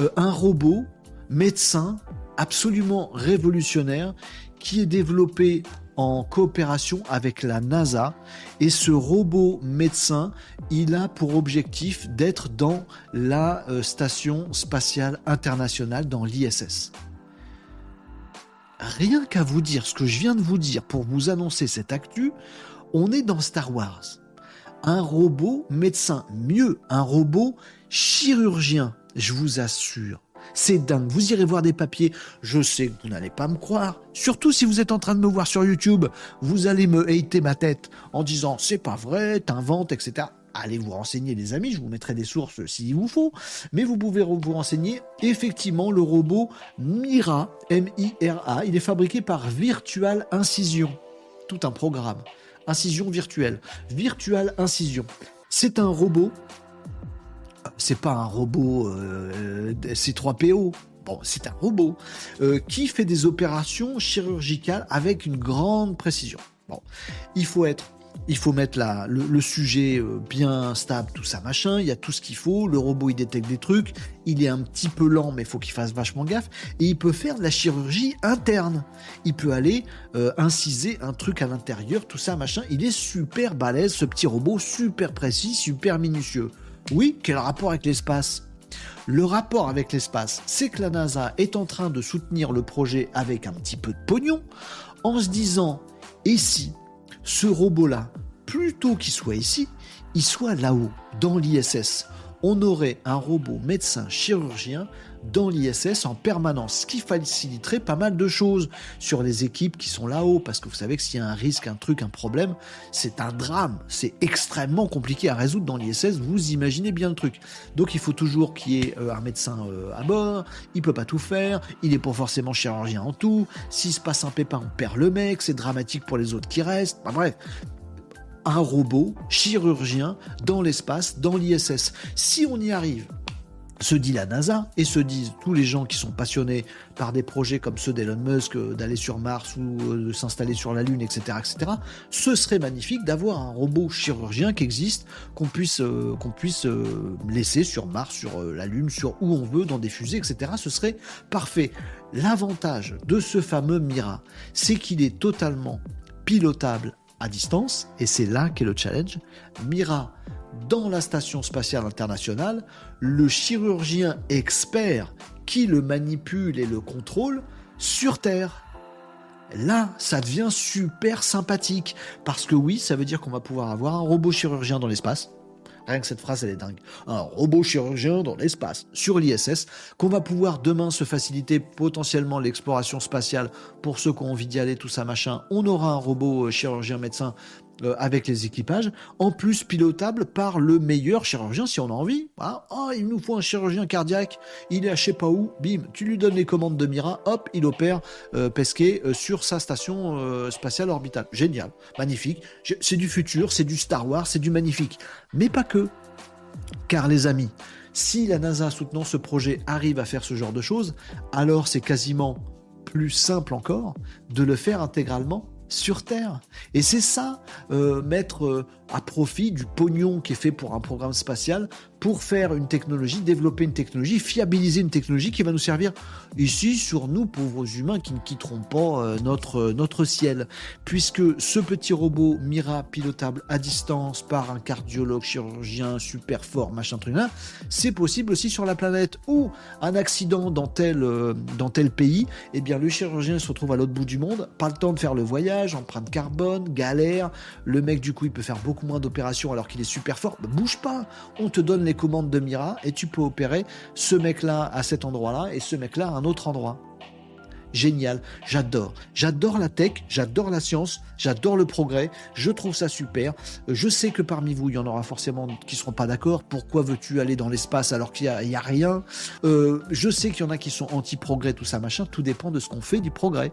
euh, un robot médecin absolument révolutionnaire qui est développé en coopération avec la NASA. Et ce robot médecin, il a pour objectif d'être dans la euh, station spatiale internationale, dans l'ISS. Rien qu'à vous dire ce que je viens de vous dire pour vous annoncer cette actu, on est dans Star Wars. Un robot médecin, mieux, un robot chirurgien, je vous assure. C'est dingue. Vous irez voir des papiers. Je sais que vous n'allez pas me croire. Surtout si vous êtes en train de me voir sur YouTube. Vous allez me hater ma tête en disant c'est pas vrai, t'inventes, etc. Allez vous renseigner, les amis. Je vous mettrai des sources s'il vous faut. Mais vous pouvez vous renseigner. Effectivement, le robot Mira, M-I-R-A, il est fabriqué par Virtual Incision. Tout un programme. Incision virtuelle. Virtual Incision. C'est un robot c'est pas un robot euh, C3PO. Bon, c'est un robot euh, qui fait des opérations chirurgicales avec une grande précision. Bon, il faut être il faut mettre la, le, sujet euh, bien stable, tout ça, machin. Il y a tout ce qu'il faut. Le robot, il détecte des trucs. Il est un petit peu lent, mais il faut qu'il fasse vachement gaffe. Et il peut faire de la chirurgie interne. Il peut aller inciser un truc à l'intérieur, tout ça, machin. Il est super balèze, ce petit robot, super précis, super minutieux. Oui, quel rapport avec l'espace? Le rapport avec l'espace, c'est que la NASA est en train de soutenir le projet avec un petit peu de pognon, en se disant, et si ce robot-là, plutôt qu'il soit ici, il soit là-haut, dans l'ISS on aurait un robot médecin chirurgien dans l'ISS en permanence, ce qui faciliterait pas mal de choses sur les équipes qui sont là-haut, parce que vous savez que s'il y a un risque, un truc, un problème, c'est un drame, c'est extrêmement compliqué à résoudre dans l'ISS, vous imaginez bien le truc. Donc il faut toujours qu'il y ait euh, un médecin euh, à bord, il peut pas tout faire, il n'est pas forcément chirurgien en tout, s'il se passe un pépin, on perd le mec, c'est dramatique pour les autres qui restent, bref, un robot chirurgien dans l'espace, dans l'ISS. Si on y arrive, se dit la NASA et se disent tous les gens qui sont passionnés par des projets comme ceux d'Elon Musk euh, d'aller sur Mars ou euh, de s'installer sur la Lune, etc., etc. Ce serait magnifique d'avoir un robot chirurgien qui existe, qu'on puisse euh, qu'on puisse laisser sur Mars, sur la Lune, sur où on veut, dans des fusées, etc. Ce serait parfait. L'avantage de ce fameux Mira, c'est qu'il est totalement pilotable à distance, et c'est là qu'est le challenge, Mira dans la station spatiale internationale, le chirurgien expert qui le manipule et le contrôle sur Terre. Là, ça devient super sympathique, parce que oui, ça veut dire qu'on va pouvoir avoir un robot chirurgien dans l'espace, Rien que cette phrase, elle est dingue. Un robot chirurgien dans l'espace, sur l'ISS, qu'on va pouvoir demain se faciliter potentiellement l'exploration spatiale pour ceux qui ont envie d'y aller, tout ça, machin. On aura un robot euh, chirurgien médecin euh, avec les équipages, en plus pilotable par le meilleur chirurgien si on a envie. Oh, il nous faut un chirurgien cardiaque, il est à je sais pas où, bim, tu lui donnes les commandes de Mira, hop, il opère euh, Pesquet euh, sur sa station spatiale orbitale. Génial, magnifique. C'est du futur, c'est du Star Wars, c'est du magnifique. Mais pas que. Car les amis, si la NASA soutenant ce projet arrive à faire ce genre de choses, alors c'est quasiment plus simple encore de le faire intégralement sur Terre. Et c'est ça, euh, mettre euh, à profit du pognon qui est fait pour un programme spatial pour faire une technologie, développer une technologie, fiabiliser une technologie qui va nous servir ici sur nous, pauvres humains qui ne quitteront pas euh, notre, notre ciel. Puisque ce petit robot Mira pilotable à distance par un cardiologue, chirurgien super fort, machin truc là, c'est possible aussi sur la planète. Ou un accident dans tel, euh, dans tel pays, eh bien le chirurgien se retrouve à l'autre bout du monde, pas le temps de faire le voyage, empreinte carbone, galère, le mec du coup il peut faire beaucoup moins d'opérations alors qu'il est super fort, bah, bouge pas, on te donne les commandes de Mira et tu peux opérer ce mec-là à cet endroit-là et ce mec-là à un autre endroit. Génial, j'adore. J'adore la tech, j'adore la science, j'adore le progrès, je trouve ça super. Je sais que parmi vous, il y en aura forcément qui ne seront pas d'accord. Pourquoi veux-tu aller dans l'espace alors qu'il n'y a, rien? Euh, Je sais qu'il y en a qui sont anti-progrès, tout ça, machin. Tout dépend de ce qu'on fait du progrès.